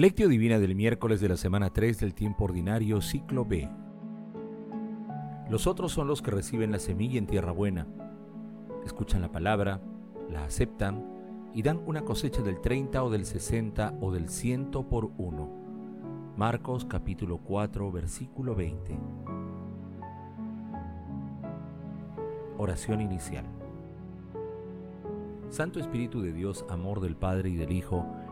Lectio Divina del miércoles de la semana 3 del tiempo ordinario, ciclo B. Los otros son los que reciben la semilla en tierra buena. Escuchan la palabra, la aceptan y dan una cosecha del 30 o del 60 o del 100 por uno. Marcos capítulo 4 versículo 20. Oración inicial. Santo Espíritu de Dios, amor del Padre y del Hijo,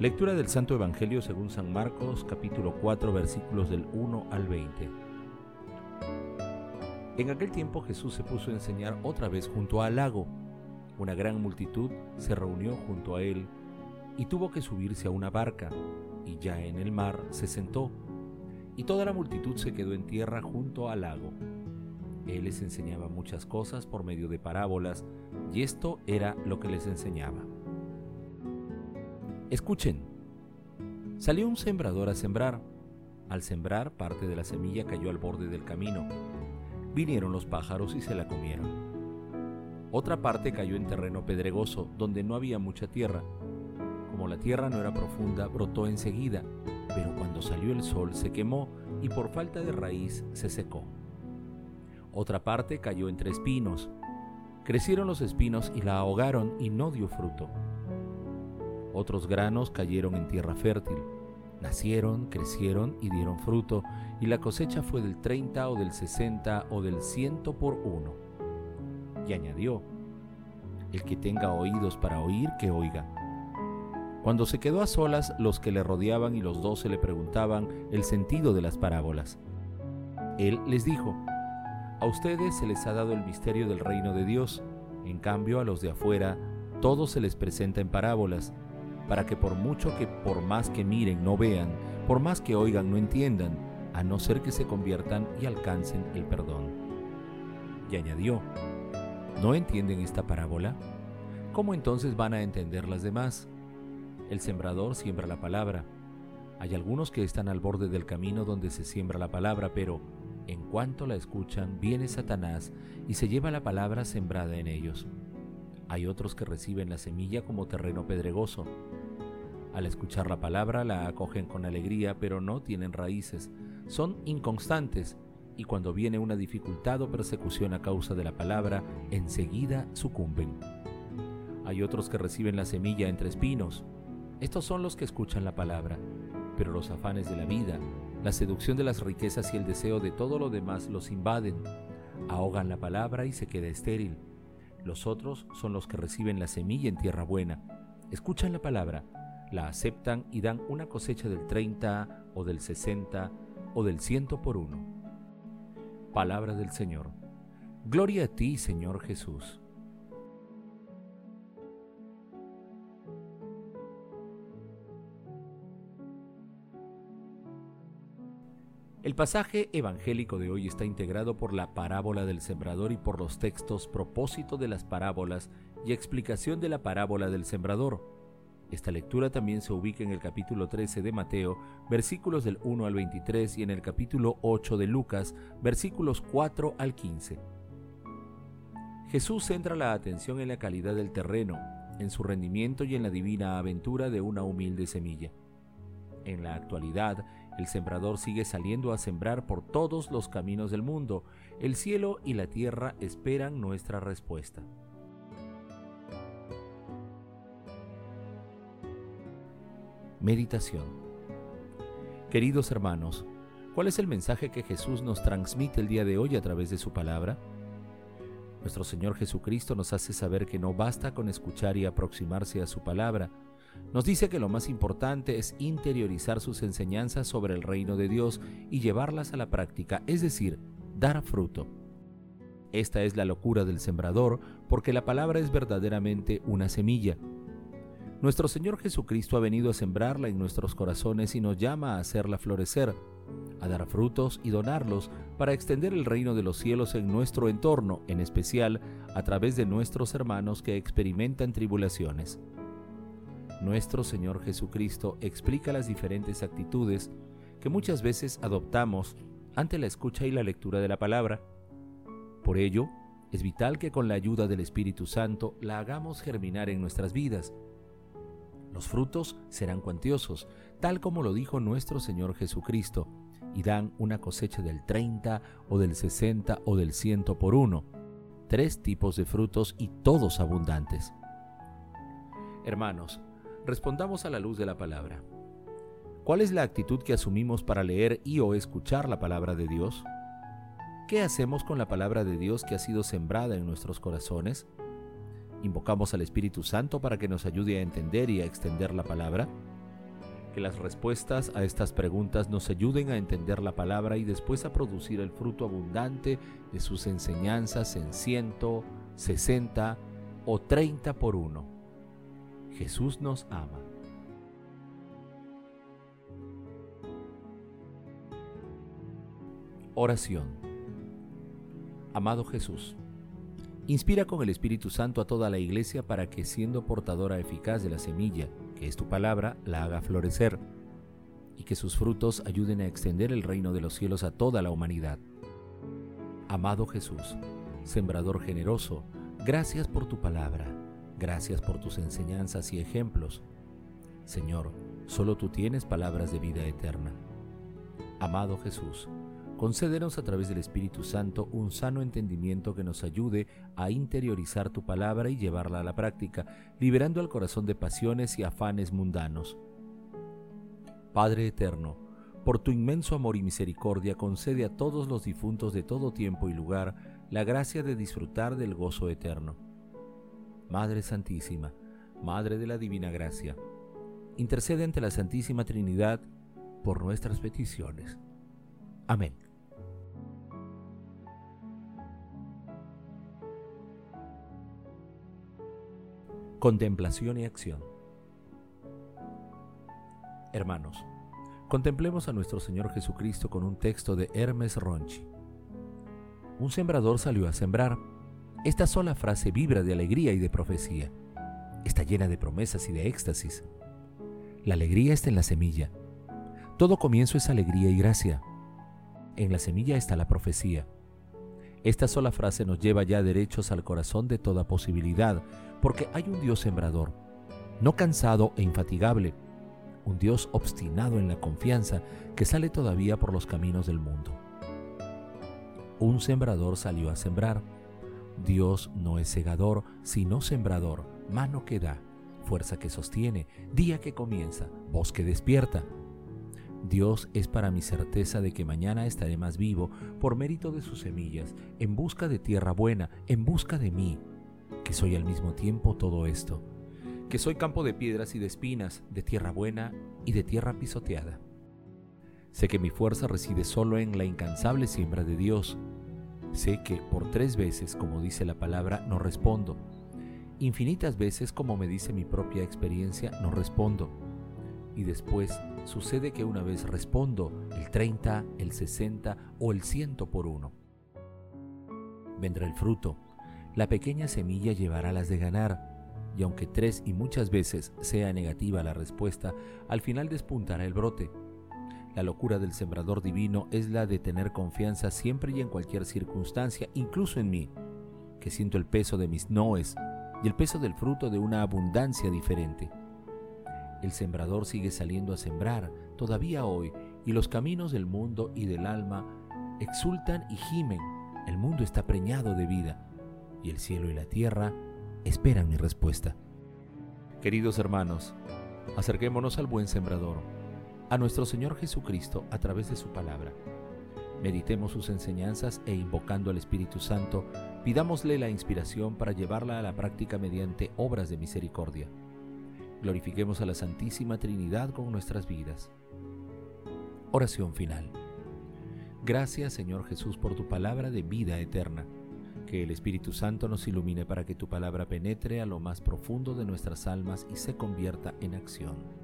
Lectura del Santo Evangelio según San Marcos capítulo 4 versículos del 1 al 20. En aquel tiempo Jesús se puso a enseñar otra vez junto al lago. Una gran multitud se reunió junto a él y tuvo que subirse a una barca, y ya en el mar se sentó, y toda la multitud se quedó en tierra junto al lago. Él les enseñaba muchas cosas por medio de parábolas, y esto era lo que les enseñaba. Escuchen. Salió un sembrador a sembrar. Al sembrar, parte de la semilla cayó al borde del camino. Vinieron los pájaros y se la comieron. Otra parte cayó en terreno pedregoso, donde no había mucha tierra. Como la tierra no era profunda, brotó enseguida, pero cuando salió el sol se quemó y por falta de raíz se secó. Otra parte cayó entre espinos. Crecieron los espinos y la ahogaron y no dio fruto. Otros granos cayeron en tierra fértil. Nacieron, crecieron y dieron fruto, y la cosecha fue del 30 o del 60 o del ciento por uno. Y añadió, el que tenga oídos para oír, que oiga. Cuando se quedó a solas, los que le rodeaban y los doce le preguntaban el sentido de las parábolas. Él les dijo, a ustedes se les ha dado el misterio del reino de Dios, en cambio a los de afuera todo se les presenta en parábolas, para que por mucho que por más que miren no vean, por más que oigan no entiendan, a no ser que se conviertan y alcancen el perdón. Y añadió, ¿no entienden esta parábola? ¿Cómo entonces van a entender las demás? El sembrador siembra la palabra. Hay algunos que están al borde del camino donde se siembra la palabra, pero en cuanto la escuchan, viene Satanás y se lleva la palabra sembrada en ellos. Hay otros que reciben la semilla como terreno pedregoso. Al escuchar la palabra la acogen con alegría, pero no tienen raíces. Son inconstantes y cuando viene una dificultad o persecución a causa de la palabra, enseguida sucumben. Hay otros que reciben la semilla entre espinos. Estos son los que escuchan la palabra, pero los afanes de la vida, la seducción de las riquezas y el deseo de todo lo demás los invaden, ahogan la palabra y se queda estéril. Los otros son los que reciben la semilla en tierra buena, escuchan la palabra, la aceptan y dan una cosecha del 30 o del 60 o del ciento por uno. Palabra del Señor. Gloria a ti, Señor Jesús. El pasaje evangélico de hoy está integrado por la parábola del sembrador y por los textos propósito de las parábolas y explicación de la parábola del sembrador. Esta lectura también se ubica en el capítulo 13 de Mateo, versículos del 1 al 23 y en el capítulo 8 de Lucas, versículos 4 al 15. Jesús centra la atención en la calidad del terreno, en su rendimiento y en la divina aventura de una humilde semilla. En la actualidad, el sembrador sigue saliendo a sembrar por todos los caminos del mundo. El cielo y la tierra esperan nuestra respuesta. Meditación Queridos hermanos, ¿cuál es el mensaje que Jesús nos transmite el día de hoy a través de su palabra? Nuestro Señor Jesucristo nos hace saber que no basta con escuchar y aproximarse a su palabra, nos dice que lo más importante es interiorizar sus enseñanzas sobre el reino de Dios y llevarlas a la práctica, es decir, dar fruto. Esta es la locura del sembrador porque la palabra es verdaderamente una semilla. Nuestro Señor Jesucristo ha venido a sembrarla en nuestros corazones y nos llama a hacerla florecer, a dar frutos y donarlos para extender el reino de los cielos en nuestro entorno, en especial a través de nuestros hermanos que experimentan tribulaciones. Nuestro Señor Jesucristo explica las diferentes actitudes que muchas veces adoptamos ante la escucha y la lectura de la palabra. Por ello, es vital que con la ayuda del Espíritu Santo la hagamos germinar en nuestras vidas. Los frutos serán cuantiosos, tal como lo dijo nuestro Señor Jesucristo, y dan una cosecha del 30 o del 60 o del 100 por uno. Tres tipos de frutos y todos abundantes. Hermanos, respondamos a la luz de la palabra. ¿Cuál es la actitud que asumimos para leer y o escuchar la palabra de Dios? ¿Qué hacemos con la palabra de Dios que ha sido sembrada en nuestros corazones? ¿Invocamos al Espíritu Santo para que nos ayude a entender y a extender la palabra? Que las respuestas a estas preguntas nos ayuden a entender la palabra y después a producir el fruto abundante de sus enseñanzas en ciento, sesenta o treinta por uno. Jesús nos ama. Oración. Amado Jesús, inspira con el Espíritu Santo a toda la iglesia para que, siendo portadora eficaz de la semilla, que es tu palabra, la haga florecer, y que sus frutos ayuden a extender el reino de los cielos a toda la humanidad. Amado Jesús, sembrador generoso, gracias por tu palabra, gracias por tus enseñanzas y ejemplos. Señor, solo tú tienes palabras de vida eterna. Amado Jesús, Concédenos a través del Espíritu Santo un sano entendimiento que nos ayude a interiorizar tu palabra y llevarla a la práctica, liberando al corazón de pasiones y afanes mundanos. Padre eterno, por tu inmenso amor y misericordia concede a todos los difuntos de todo tiempo y lugar la gracia de disfrutar del gozo eterno. Madre Santísima, Madre de la Divina Gracia, intercede ante la Santísima Trinidad por nuestras peticiones. Amén. Contemplación y acción. Hermanos, contemplemos a nuestro Señor Jesucristo con un texto de Hermes Ronchi. Un sembrador salió a sembrar. Esta sola frase vibra de alegría y de profecía. Está llena de promesas y de éxtasis. La alegría está en la semilla. Todo comienzo es alegría y gracia. En la semilla está la profecía. Esta sola frase nos lleva ya derechos al corazón de toda posibilidad, porque hay un Dios sembrador, no cansado e infatigable, un Dios obstinado en la confianza que sale todavía por los caminos del mundo. Un sembrador salió a sembrar. Dios no es segador, sino sembrador, mano que da, fuerza que sostiene, día que comienza, voz que despierta. Dios es para mi certeza de que mañana estaré más vivo por mérito de sus semillas, en busca de tierra buena, en busca de mí, que soy al mismo tiempo todo esto, que soy campo de piedras y de espinas, de tierra buena y de tierra pisoteada. Sé que mi fuerza reside solo en la incansable siembra de Dios. Sé que por tres veces, como dice la palabra, no respondo. Infinitas veces, como me dice mi propia experiencia, no respondo. Y después sucede que una vez respondo el 30, el 60 o el 100 por uno. Vendrá el fruto, la pequeña semilla llevará las de ganar, y aunque tres y muchas veces sea negativa la respuesta, al final despuntará el brote. La locura del sembrador divino es la de tener confianza siempre y en cualquier circunstancia, incluso en mí, que siento el peso de mis noes y el peso del fruto de una abundancia diferente. El sembrador sigue saliendo a sembrar todavía hoy y los caminos del mundo y del alma exultan y gimen. El mundo está preñado de vida y el cielo y la tierra esperan mi respuesta. Queridos hermanos, acerquémonos al buen sembrador, a nuestro Señor Jesucristo a través de su palabra. Meditemos sus enseñanzas e invocando al Espíritu Santo, pidámosle la inspiración para llevarla a la práctica mediante obras de misericordia glorifiquemos a la Santísima Trinidad con nuestras vidas. Oración final. Gracias Señor Jesús por tu palabra de vida eterna. Que el Espíritu Santo nos ilumine para que tu palabra penetre a lo más profundo de nuestras almas y se convierta en acción.